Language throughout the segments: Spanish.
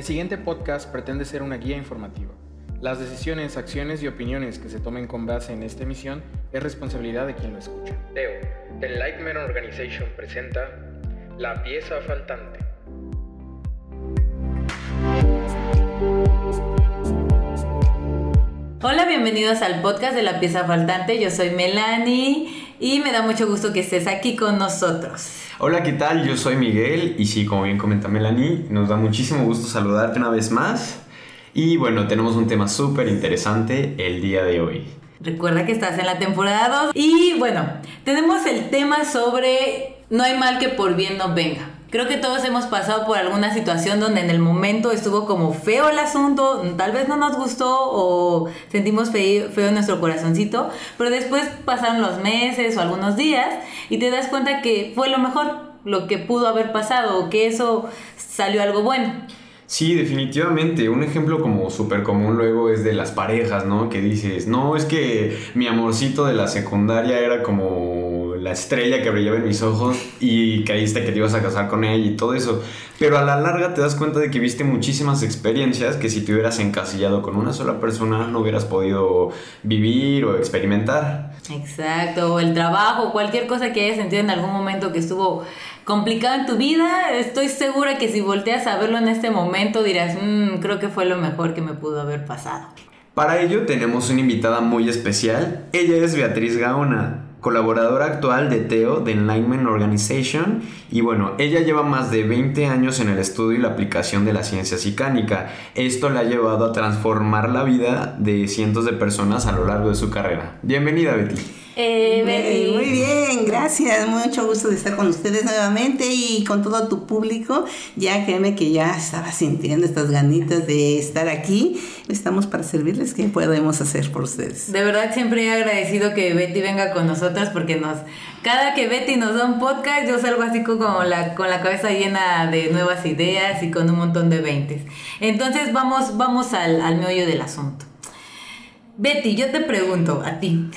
El siguiente podcast pretende ser una guía informativa. Las decisiones, acciones y opiniones que se tomen con base en esta emisión es responsabilidad de quien lo escucha. Teo, The Lightman Organization presenta La pieza faltante. Hola, bienvenidos al podcast de La pieza faltante. Yo soy Melanie y me da mucho gusto que estés aquí con nosotros. Hola, ¿qué tal? Yo soy Miguel y sí, como bien comenta Melanie, nos da muchísimo gusto saludarte una vez más. Y bueno, tenemos un tema súper interesante el día de hoy. Recuerda que estás en la temporada 2 y bueno, tenemos el tema sobre no hay mal que por bien no venga. Creo que todos hemos pasado por alguna situación donde en el momento estuvo como feo el asunto, tal vez no nos gustó o sentimos feo, nuestro corazoncito, pero después pasaron los meses o algunos días y te das cuenta que fue lo mejor, lo que pudo haber pasado o que eso salió algo bueno. Sí, definitivamente. Un ejemplo como súper común luego es de las parejas, ¿no? Que dices, no, es que mi amorcito de la secundaria era como la estrella que brillaba en mis ojos y caíste que te ibas a casar con ella y todo eso. Pero a la larga te das cuenta de que viste muchísimas experiencias que si te hubieras encasillado con una sola persona no hubieras podido vivir o experimentar. Exacto, o el trabajo, cualquier cosa que hayas sentido en algún momento que estuvo complicado en tu vida, estoy segura que si volteas a verlo en este momento dirás, mmm, creo que fue lo mejor que me pudo haber pasado. Para ello tenemos una invitada muy especial. Ella es Beatriz Gaona, colaboradora actual de Teo de Enlightenment Organization y bueno, ella lleva más de 20 años en el estudio y la aplicación de la ciencia psicánica. Esto le ha llevado a transformar la vida de cientos de personas a lo largo de su carrera. Bienvenida Betty. Eh, muy bien, gracias. Mucho gusto de estar con ustedes nuevamente y con todo tu público. Ya créeme que ya estaba sintiendo estas ganitas de estar aquí. Estamos para servirles. ¿Qué podemos hacer por ustedes? De verdad, siempre he agradecido que Betty venga con nosotras porque nos. Cada que Betty nos da un podcast, yo salgo así como la, con la cabeza llena de nuevas ideas y con un montón de veintes. Entonces, vamos, vamos al, al meollo del asunto. Betty, yo te pregunto a ti.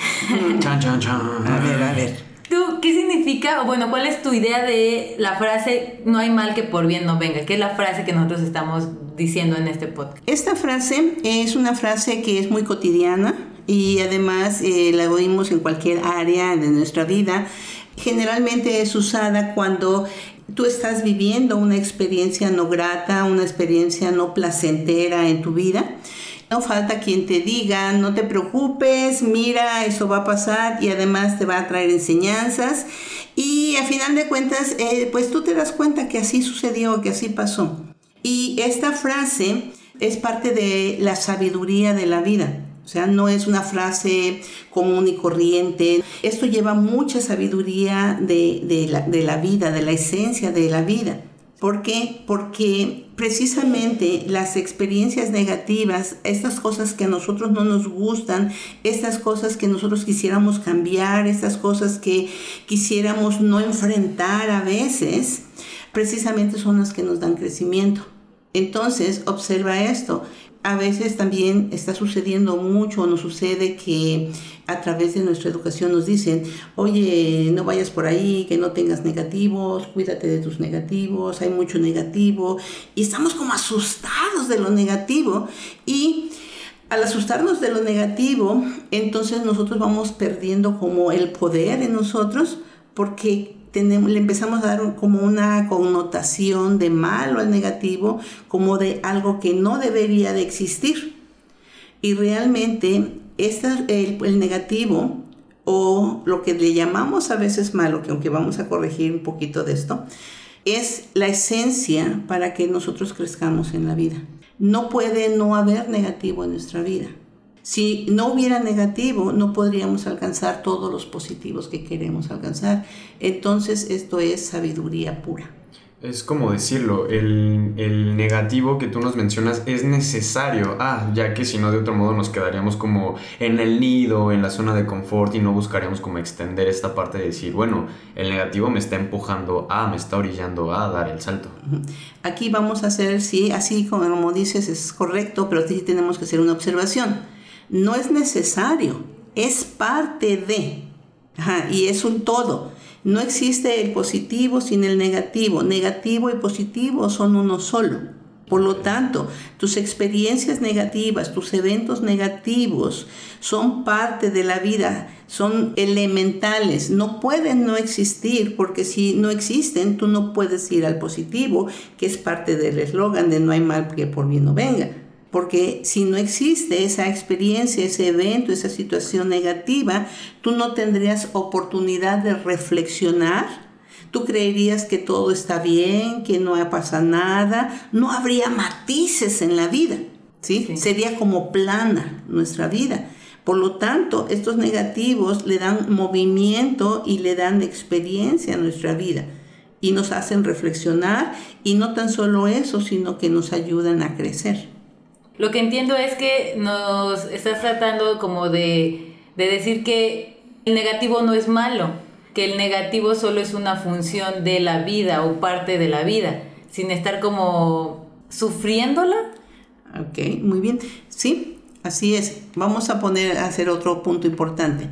Chan, chan, chan. A ver, a ver. ¿Tú qué significa, o bueno, cuál es tu idea de la frase no hay mal que por bien no venga? ¿Qué es la frase que nosotros estamos diciendo en este podcast? Esta frase es una frase que es muy cotidiana y además eh, la oímos en cualquier área de nuestra vida. Generalmente es usada cuando tú estás viviendo una experiencia no grata, una experiencia no placentera en tu vida. No falta quien te diga, no te preocupes, mira, eso va a pasar y además te va a traer enseñanzas. Y a final de cuentas, eh, pues tú te das cuenta que así sucedió, que así pasó. Y esta frase es parte de la sabiduría de la vida. O sea, no es una frase común y corriente. Esto lleva mucha sabiduría de, de, la, de la vida, de la esencia de la vida. ¿Por qué? Porque precisamente las experiencias negativas, estas cosas que a nosotros no nos gustan, estas cosas que nosotros quisiéramos cambiar, estas cosas que quisiéramos no enfrentar a veces, precisamente son las que nos dan crecimiento. Entonces, observa esto. A veces también está sucediendo mucho, nos sucede que a través de nuestra educación nos dicen, oye, no vayas por ahí, que no tengas negativos, cuídate de tus negativos, hay mucho negativo, y estamos como asustados de lo negativo y al asustarnos de lo negativo, entonces nosotros vamos perdiendo como el poder en nosotros porque le empezamos a dar como una connotación de malo al negativo, como de algo que no debería de existir. Y realmente esta, el, el, negativo o lo que le llamamos a veces malo, que aunque vamos a corregir un poquito de esto, es la esencia para que nosotros crezcamos en la vida. No puede no haber negativo en nuestra vida. Si no hubiera negativo, no podríamos alcanzar todos los positivos que queremos alcanzar. Entonces, esto es sabiduría pura. Es como decirlo, el, el, negativo que tú nos mencionas es necesario, ah, ya que si no de otro modo nos quedaríamos como en el nido, en la zona de confort y no buscaríamos como extender esta parte de decir, bueno, el negativo me está empujando a, me está orillando a dar el salto. Aquí vamos a hacer, sí, así como dices, es correcto, pero sí tenemos que hacer una observación. No es necesario, es parte de, Ajá, y es un todo. No existe el positivo sin el negativo. Negativo y positivo son uno solo. Por lo tanto, tus experiencias negativas, tus eventos negativos son parte de la vida, son elementales, no pueden no existir porque si no existen, tú no puedes ir al positivo, que es parte del eslogan de no hay mal que por bien no venga. Porque si no existe esa experiencia, ese evento, esa situación negativa, tú no tendrías oportunidad de reflexionar tú creerías que todo está bien, que no pasa nada, no habría matices en la vida, ¿sí? Sería como plana nuestra vida. Por lo tanto, estos negativos le dan movimiento y le dan experiencia a nuestra vida y nos hacen reflexionar y no tan solo eso, sino que nos ayudan a crecer. Lo que entiendo es que nos estás tratando como de, de decir que el negativo no es malo, que el negativo solo es una función de la vida o parte de la vida, sin estar como sufriéndola. Ok, muy bien. Sí, así es. Vamos a poner a hacer otro punto importante.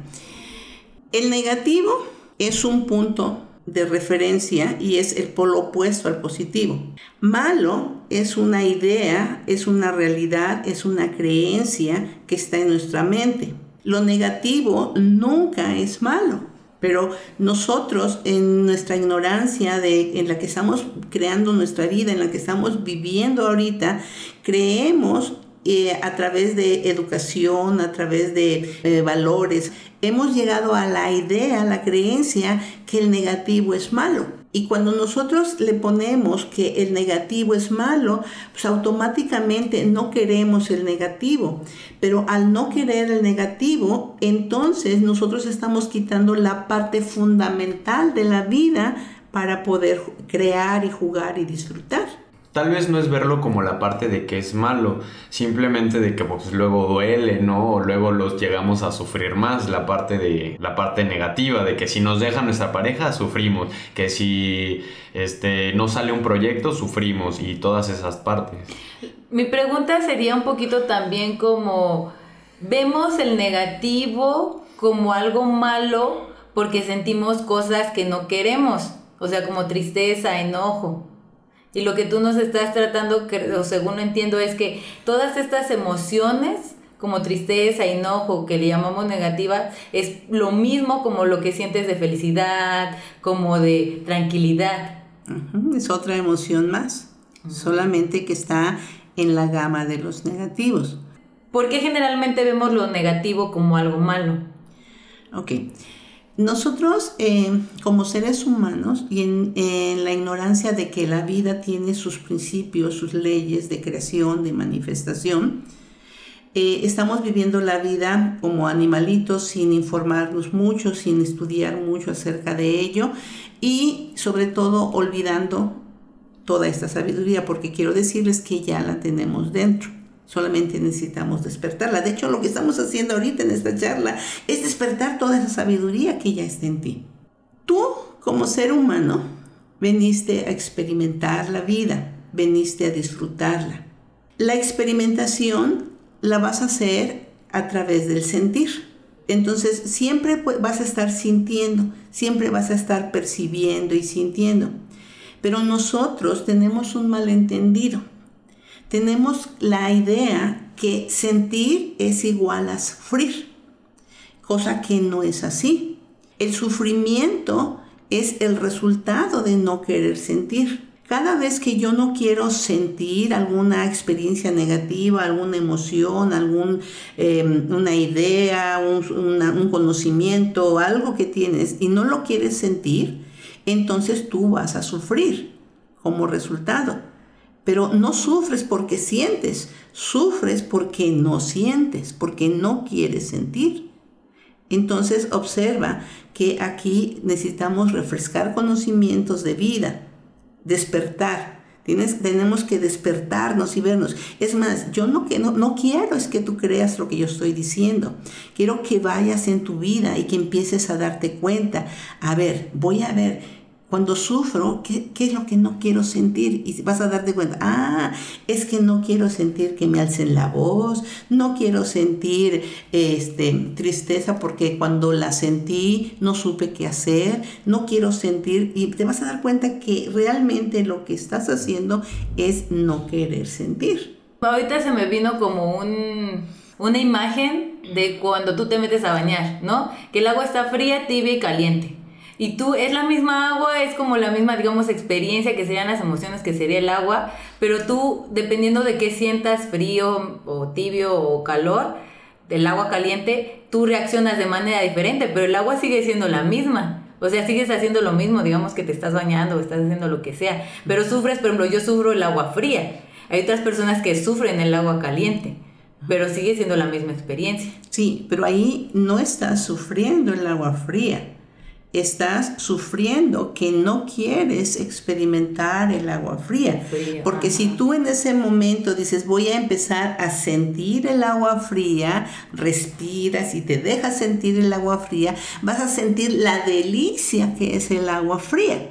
El negativo es un punto de referencia y es el polo opuesto al positivo. Malo es una idea, es una realidad, es una creencia que está en nuestra mente. Lo negativo nunca es malo. Pero nosotros en nuestra ignorancia de, en la que estamos creando nuestra vida, en la que estamos viviendo ahorita, creemos eh, a través de educación, a través de eh, valores, hemos llegado a la idea, a la creencia que el negativo es malo. Y cuando nosotros le ponemos que el negativo es malo, pues automáticamente no queremos el negativo. Pero al no querer el negativo, entonces nosotros estamos quitando la parte fundamental de la vida para poder crear y jugar y disfrutar. Tal vez no es verlo como la parte de que es malo, simplemente de que pues, luego duele, ¿no? O luego los llegamos a sufrir más, la parte de la parte negativa, de que si nos deja nuestra pareja, sufrimos, que si este no sale un proyecto, sufrimos y todas esas partes. Mi pregunta sería un poquito también como vemos el negativo como algo malo porque sentimos cosas que no queremos, o sea, como tristeza, enojo. Y lo que tú nos estás tratando, o según entiendo, es que todas estas emociones, como tristeza, enojo, que le llamamos negativa, es lo mismo como lo que sientes de felicidad, como de tranquilidad. Es otra emoción más, solamente que está en la gama de los negativos. ¿Por qué generalmente vemos lo negativo como algo malo? Ok. Nosotros eh, como seres humanos y en, la ignorancia de que la vida tiene sus principios, sus leyes de creación, de manifestación, eh, estamos viviendo la vida como animalitos sin informarnos mucho, sin estudiar mucho acerca de ello y sobre todo olvidando toda esta sabiduría porque quiero decirles que ya la tenemos dentro. Solamente necesitamos despertarla. De hecho, lo que estamos haciendo ahorita en esta charla es despertar toda esa sabiduría que ya está en ti. Tú, como ser humano, veniste a experimentar la vida, veniste a disfrutarla. La experimentación la vas a hacer a través del sentir. Entonces siempre vas a estar sintiendo, siempre vas a estar percibiendo y sintiendo. Pero nosotros tenemos un malentendido tenemos la idea que sentir es igual a sufrir, cosa que no es así. El sufrimiento es el resultado de no querer sentir. Cada vez que yo no quiero sentir alguna experiencia negativa, alguna emoción, alguna em, idea, un, un conocimiento, algo que tienes y no lo quieres sentir, entonces tú vas a sufrir como resultado. Pero no sufres porque sientes, sufres porque no sientes, porque no quieres sentir. Entonces observa que aquí necesitamos refrescar conocimientos de vida, despertar. Tienes, tenemos que despertarnos y vernos. Es más, yo no, que no, no quiero es que tú creas lo que yo estoy diciendo. Quiero que vayas en tu vida y que empieces a darte cuenta. A ver, voy a ver Cuando sufro, ¿qué, ¿qué, es lo que no quiero sentir? Y vas a darte cuenta, ah, es que no quiero sentir que me alcen la voz, no quiero sentir este, tristeza porque cuando la sentí no supe qué hacer, no quiero sentir, y te vas a dar cuenta que realmente lo que estás haciendo es no querer sentir. Ahorita se me vino como un, una imagen de cuando tú te metes a bañar, ¿no? Que el agua está fría, tibia y caliente. Y tú, es la misma agua, es como la misma, digamos, experiencia que serían las emociones que sería el agua, pero tú, dependiendo de qué sientas, frío o tibio o calor, del agua caliente, tú reaccionas de manera diferente, pero el agua sigue siendo la misma. O sea, sigues haciendo lo mismo, digamos que te estás bañando o estás haciendo lo que sea, pero sufres, por ejemplo, yo sufro el agua fría. Hay otras personas que sufren el agua caliente, pero sigue siendo la misma experiencia. Sí, pero ahí no estás sufriendo el agua fría estás sufriendo que no quieres experimentar el agua fría. Porque si tú en ese momento dices voy a empezar a sentir el agua fría, respiras y te dejas sentir el agua fría, vas a sentir la delicia que es el agua fría.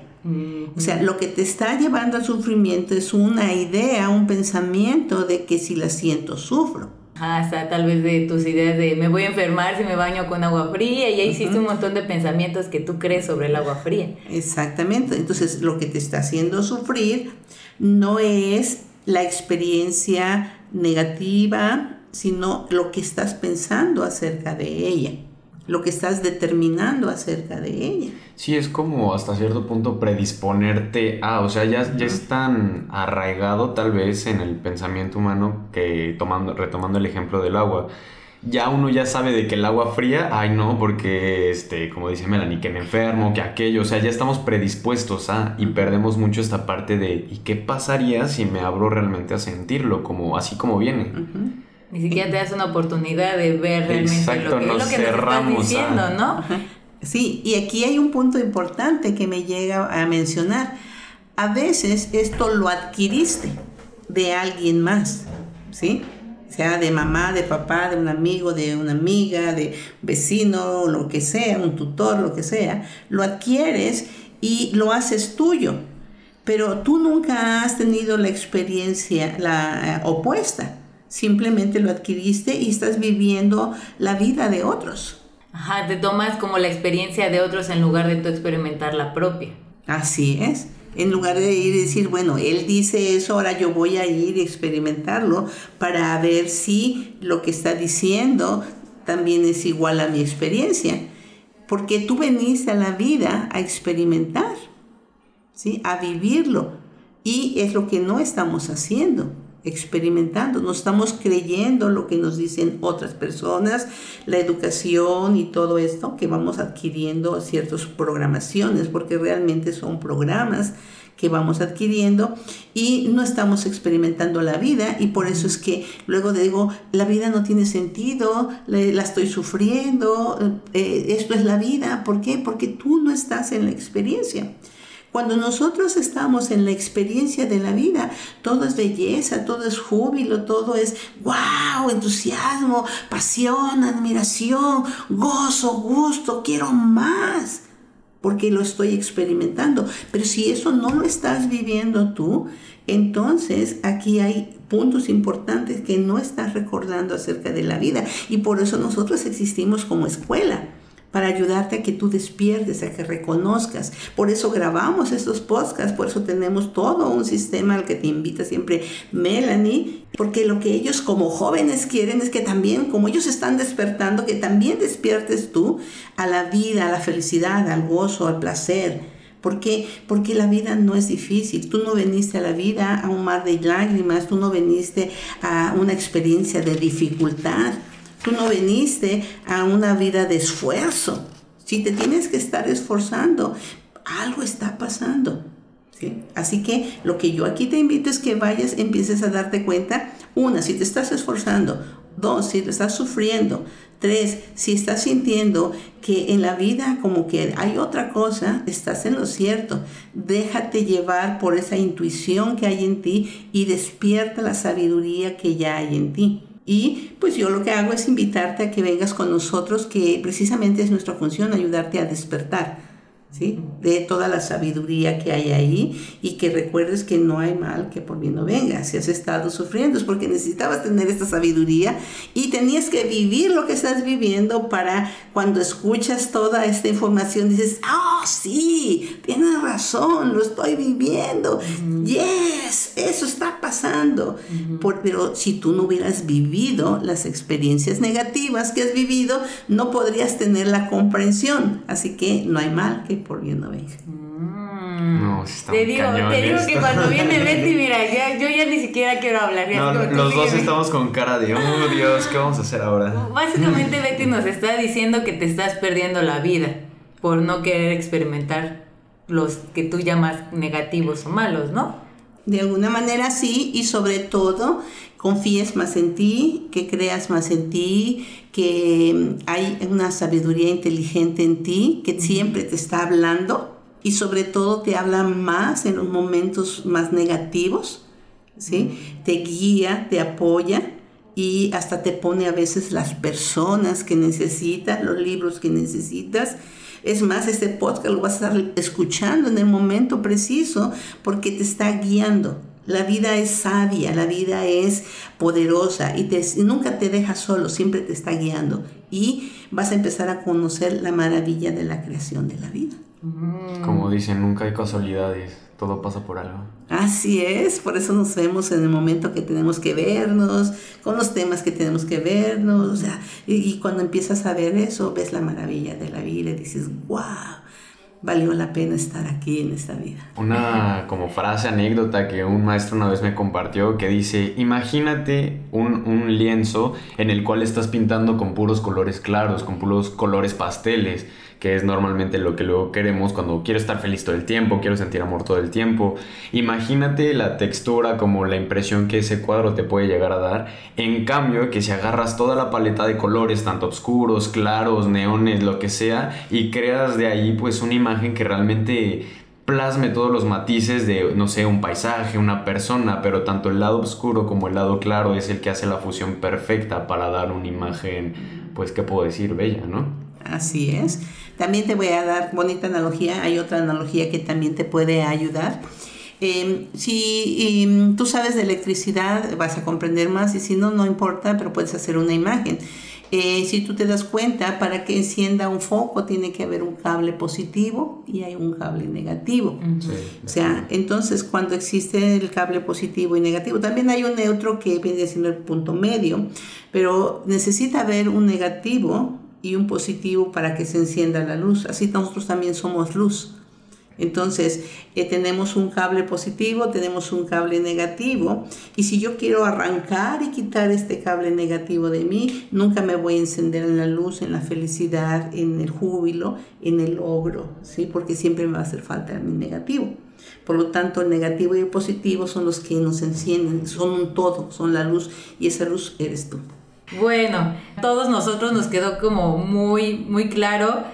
O sea, lo que te está llevando al sufrimiento es una idea, un pensamiento de que si la siento, sufro hasta tal vez de tus ideas de me voy a enfermar si me baño con agua fría y ya hiciste un montón de pensamientos que tú crees sobre el agua fría. Exactamente, entonces lo que te está haciendo sufrir no es la experiencia negativa, sino lo que estás pensando acerca de ella lo que estás determinando acerca de ella. Sí, es como hasta cierto punto predisponerte a, o sea, ya, ya es tan arraigado tal vez en el pensamiento humano que tomando, retomando el ejemplo del agua, ya uno ya sabe de que el agua fría, ay no, porque este, como dice Melanie, que me enfermo, que aquello, o sea, ya estamos predispuestos a y perdemos mucho esta parte de ¿y qué pasaría si me abro realmente a sentirlo como así como viene? Ni siquiera te das una oportunidad de ver realmente lo que, es lo que estás diciendo, ¿no? Sí, y aquí hay un punto importante que me llega a mencionar. A veces esto lo adquiriste de alguien más, ¿sí? Sea de mamá, de papá, de un amigo, de una amiga, de vecino, lo que sea, un tutor, lo que sea. Lo adquieres y lo haces tuyo. Pero tú nunca has tenido la experiencia la eh, opuesta simplemente lo adquiriste y estás viviendo la vida de otros. Ajá, te tomas como la experiencia de otros en lugar de tú experimentar la propia. Así es. En lugar de ir y decir, bueno, él dice eso, ahora yo voy a ir y experimentarlo para ver si lo que está diciendo también es igual a mi experiencia. Porque tú veniste a la vida a experimentar, ¿sí? a vivirlo. Y es lo que no estamos haciendo experimentando, no estamos creyendo lo que nos dicen otras personas, la educación y todo esto, que vamos adquiriendo ciertas programaciones, porque realmente son programas que vamos adquiriendo y no estamos experimentando la vida y por eso es que luego digo, la vida no tiene sentido, la estoy sufriendo, eh, esto es la vida, ¿por qué? Porque tú no estás en la experiencia. Cuando nosotros estamos en la experiencia de la vida, todo es belleza, todo es júbilo, todo es wow, entusiasmo, pasión, admiración, gozo, gusto, quiero más, porque lo estoy experimentando. Pero si eso no lo estás viviendo tú, entonces aquí hay puntos importantes que no estás recordando acerca de la vida y por eso nosotros existimos como escuela para ayudarte a que tú despiertes, a que reconozcas. Por eso grabamos estos podcasts, por eso tenemos todo un sistema al que te invita siempre Melanie, porque lo que ellos como jóvenes quieren es que también, como ellos están despertando, que también despiertes tú a la vida, a la felicidad, al gozo, al placer. ¿Por qué? Porque la vida no es difícil. Tú no veniste a la vida a un mar de lágrimas, tú no veniste a una experiencia de dificultad. Tú no viniste a una vida de esfuerzo. Si te tienes que estar esforzando, algo está pasando. ¿sí? Así que lo que yo aquí te invito es que vayas, empieces a darte cuenta, una, si te estás esforzando, dos, si te estás sufriendo, tres, si estás sintiendo que en la vida como que hay otra cosa, estás en lo cierto. Déjate llevar por esa intuición que hay en ti y despierta la sabiduría que ya hay en ti. Y pues yo lo que hago es invitarte a que vengas con nosotros, que precisamente es nuestra función, ayudarte a despertar. ¿sí? De toda la sabiduría que hay ahí y que recuerdes que no hay mal que por bien no venga. Si has estado sufriendo es porque necesitabas tener esta sabiduría y tenías que vivir lo que estás viviendo para cuando escuchas toda esta información dices, oh sí, tienes razón, lo estoy viviendo. Yes, eso está pasando. pero si tú no hubieras vivido las experiencias negativas que has vivido, no podrías tener la comprensión. Así que no hay mal que por bien no venga. Mm. No, te digo, te digo que cuando viene Betty, mira, yo ya ni siquiera quiero hablar. los dos estamos con cara de, oh Dios, ¿qué vamos a hacer ahora? Básicamente Betty nos está diciendo que te estás perdiendo la vida por no querer experimentar los que tú llamas negativos o malos, ¿no? De alguna manera sí, y sobre todo confíes más en ti, que creas más en ti, que hay una sabiduría inteligente en ti que siempre te está hablando y sobre todo te habla más en los momentos más negativos, ¿sí? Te guía, te apoya y hasta te pone a veces las personas que necesitas, los libros que necesitas. Es más, este podcast lo vas a estar escuchando en el momento preciso porque te está guiando. La vida es sabia, la vida es poderosa y, nunca te deja solo, siempre te está guiando. Y vas a empezar a conocer la maravilla de la creación de la vida. Mm. Como dicen, nunca hay casualidades, todo pasa por algo. Así es, por eso nos vemos en el momento que tenemos que vernos, con los temas que tenemos que vernos, y, y cuando empiezas a ver eso, ves la maravilla de la vida y dices, wow valió la pena estar aquí en esta vida. Una como frase, anécdota que un maestro una vez me compartió que dice, imagínate un, un, lienzo en el cual estás pintando con puros colores claros, con puros colores pasteles que es normalmente lo que luego queremos cuando quiero estar feliz todo el tiempo, quiero sentir amor todo el tiempo. Imagínate la textura como la impresión que ese cuadro te puede llegar a dar. En cambio, que si agarras toda la paleta de colores, tanto oscuros, claros, neones, lo que sea, y creas de ahí pues una imagen que realmente plasme todos los matices de, no sé, un paisaje, una persona, pero tanto el lado oscuro como el lado claro es el que hace la fusión perfecta para dar una imagen, pues, ¿qué puedo decir? Bella, ¿no? Así es. También te voy a dar bonita analogía. Hay otra analogía que también te puede ayudar. Em, si em, tú sabes de electricidad, vas a comprender más y si no, no importa, pero puedes hacer una imagen. Eh, si tú te das cuenta, para que encienda un foco tiene que haber un cable positivo y hay un cable negativo. o sea, entonces cuando existe el cable positivo y negativo, también hay un neutro que viene siendo el punto medio, pero necesita haber un negativo y un positivo para que se encienda la luz. Así nosotros también somos luz. Entonces, eh, tenemos un cable positivo, tenemos un cable negativo, y si yo quiero arrancar y quitar este cable negativo de mí, nunca me voy a encender en la luz, en la felicidad, en el júbilo, en el logro, ¿sí? porque siempre me va a hacer falta mi negativo. Por lo tanto, el negativo y el positivo son los que nos encienden, son un todo, son la luz, y esa luz eres tú. Bueno, todos nosotros nos quedó como muy, muy claro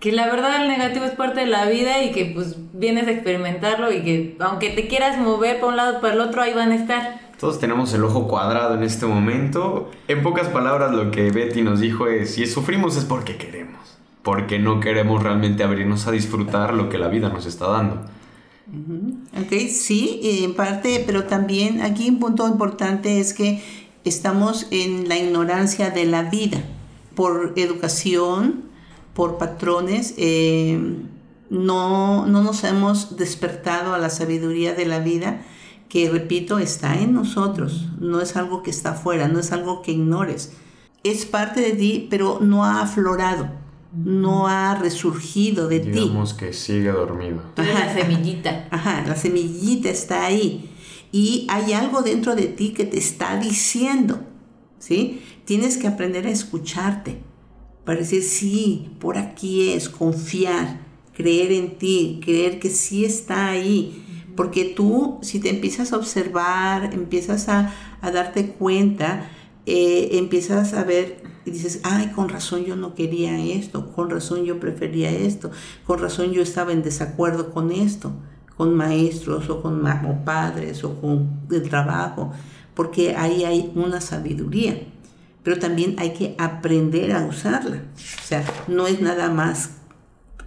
que la verdad el negativo es parte de la vida y que pues vienes a experimentarlo y que aunque te quieras mover para un lado para el otro, ahí van a estar. Todos tenemos el ojo cuadrado en este momento. En pocas palabras lo que Betty nos dijo es, si sufrimos es porque queremos, porque no queremos realmente abrirnos a disfrutar lo que la vida nos está dando. Ok, sí, en parte, pero también aquí un punto importante es que estamos en la ignorancia de la vida por educación, por patrones. Eh, no, no nos hemos despertado a la sabiduría de la vida que, repito, está en nosotros. No es algo que está afuera, no es algo que ignores. Es parte de ti, pero no ha aflorado, no ha resurgido de ti. Digamos que sigue dormido. la semillita. Ajá, la semillita está ahí y hay algo dentro de ti que te está diciendo, ¿sí? Tienes que aprender a escucharte para decir, sí, por aquí es, confiar, creer en ti, creer que sí está ahí. Porque tú, si te empiezas a observar, empiezas a, darte cuenta, eh, empiezas a ver y dices, ay, con razón yo no quería esto, con razón yo prefería esto, con razón yo estaba en desacuerdo con esto con maestros o con padres o con el trabajo, porque ahí hay una sabiduría, pero también hay que aprender a usarla. O sea, no es nada más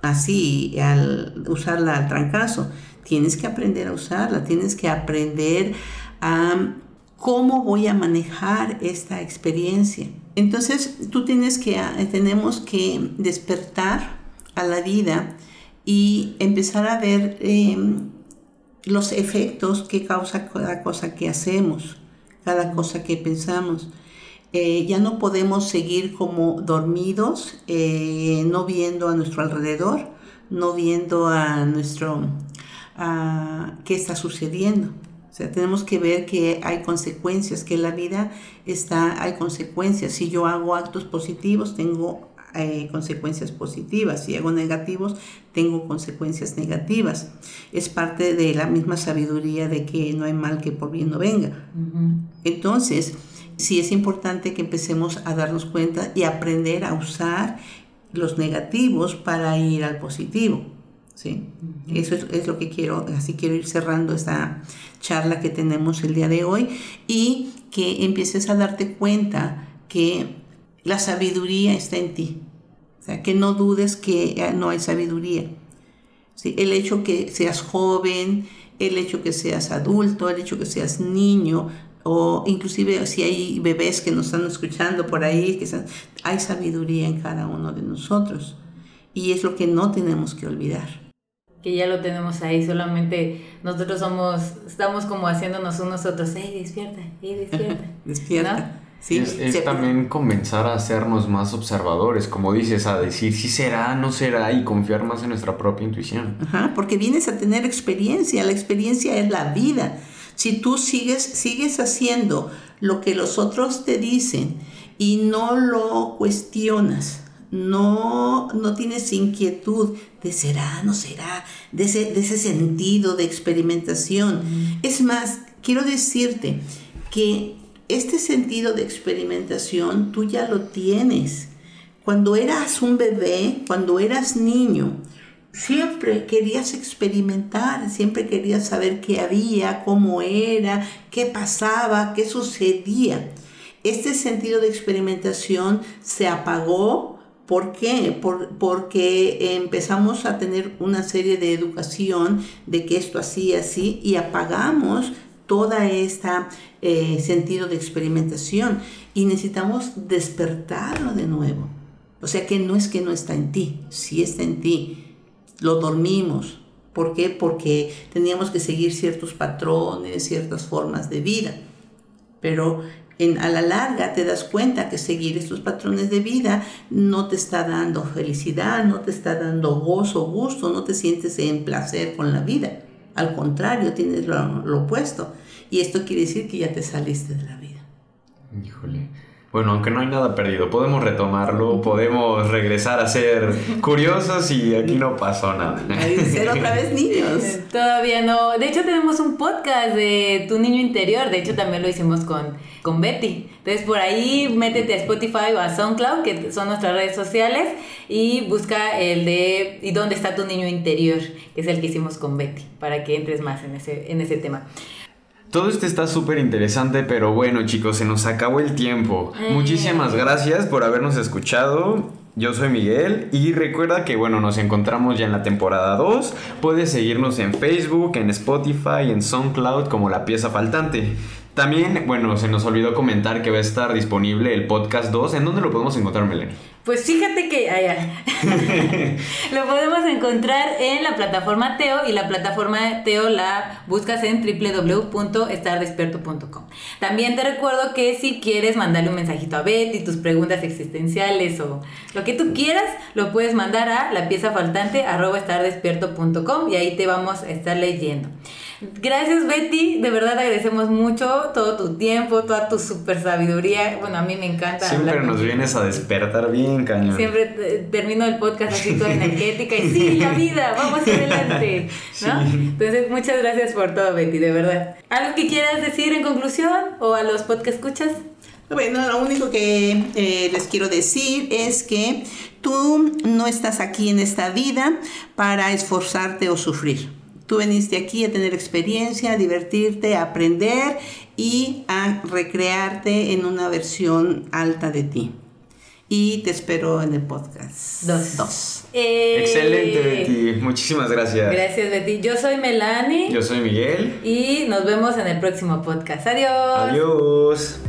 así al usarla al trancazo. Tienes que aprender a usarla, tienes que aprender a cómo voy a manejar esta experiencia. Entonces, tú tienes que, tenemos que despertar a la vida y empezar a ver em, los efectos que causa cada cosa que hacemos, cada cosa que pensamos. Eh, ya no podemos seguir como dormidos, eh, no viendo a nuestro alrededor, no viendo a nuestro, a qué está sucediendo. O sea, tenemos que ver que hay consecuencias, que la vida está, hay consecuencias. Si yo hago actos positivos, tengo eh, consecuencias positivas. Si hago negativos, tengo consecuencias negativas. Es parte de la misma sabiduría de que no hay mal que por bien no venga. Entonces, sí es importante que empecemos a darnos cuenta y aprender a usar los negativos para ir al positivo. ¿sí? Eso es, es, lo que quiero, así quiero ir cerrando esta charla que tenemos el día de hoy y que empieces a darte cuenta que la sabiduría está en ti. O sea, que no dudes que no hay sabiduría. ¿Sí? El hecho que seas joven, el hecho que seas adulto, el hecho que seas niño, o inclusive si hay bebés que nos están escuchando por ahí, que hay sabiduría en cada uno de nosotros. Y es lo que no tenemos que olvidar que ya lo tenemos ahí, solamente nosotros somos, estamos como haciéndonos unos otros, ¡Ey, despierta! ¡Ey, despierta! despierta. Sí, es, también comenzar a hacernos más observadores, como dices, a decir si será, no será y confiar más en nuestra propia intuición. Ajá, porque vienes a tener experiencia, la experiencia es la vida. Si tú sigues, sigues haciendo lo que los otros te dicen y no lo cuestionas, no, no tienes inquietud de será, no será, de ese, de ese sentido de experimentación. Es más, quiero decirte que este sentido de experimentación tú ya lo tienes. Cuando eras un bebé, cuando eras niño, siempre querías experimentar, siempre querías saber qué había, cómo era, qué pasaba, qué sucedía. Este sentido de experimentación se apagó ¿Por qué? porque empezamos a tener una serie de educación de que esto así, así, y apagamos toda esta eh, sentido de experimentación y necesitamos despertarlo de nuevo. O sea que no es que no está en ti, sí está en ti. Lo dormimos. ¿Por qué? Porque teníamos que seguir ciertos patrones, ciertas formas de vida. Pero a la larga te das cuenta que seguir estos patrones de vida no te está dando felicidad, no te está dando gozo, gusto, no te sientes en placer con la vida. Al contrario, tienes lo, lo opuesto. Y esto quiere decir que ya te saliste de la vida. Híjole. Bueno, aunque no hay nada perdido, podemos retomarlo, podemos regresar a ser curiosos y aquí no pasó nada. ser otra vez niños. Todavía no. De hecho, tenemos un podcast de tu niño interior. De hecho, también lo hicimos con, con Betty. Entonces, por ahí métete a Spotify o a SoundCloud, que son nuestras redes sociales, y busca el de ¿Y dónde está tu niño interior? Que es el que hicimos con Betty, para que entres más en ese, en ese tema. Todo esto está súper interesante, pero bueno chicos, se nos acabó el tiempo. Muchísimas gracias por habernos escuchado. Yo soy Miguel y recuerda que bueno, nos encontramos ya en la temporada 2. Puedes seguirnos en Facebook, en Spotify, en SoundCloud como la pieza faltante. También, bueno, se nos olvidó comentar que va a estar disponible el podcast 2. ¿En dónde lo podemos encontrar, Melanie? Pues fíjate que allá lo podemos encontrar en la plataforma Teo y la plataforma Teo la buscas en www.estardespierto.com. También te recuerdo que si quieres mandarle un mensajito a Betty, tus preguntas existenciales o lo que tú quieras, lo puedes mandar a la pieza faltante y ahí te vamos a estar leyendo. Gracias Betty, de verdad agradecemos mucho todo tu tiempo, toda tu super sabiduría. Bueno, a mí me encanta. Siempre nos vienes a despertar bien, cañón. Siempre termino el podcast así toda energética y sí, la vida, vamos adelante. ¿no? Entonces, muchas gracias por todo, Betty, de verdad. ¿Algo que quieras decir en conclusión o a los podcast escuchas? Bueno, lo único que eh, les quiero decir es que tú no estás aquí en esta vida para esforzarte o sufrir. Tú veniste aquí a tener experiencia, a divertirte, a aprender y a recrearte en una versión alta de ti. Y te espero en el podcast Dos. Eh, Excelente. Sí, muchísimas gracias. Gracias, Betty. Yo soy Melanie. Yo soy Miguel. Y nos vemos en el próximo podcast. Adiós. Adiós.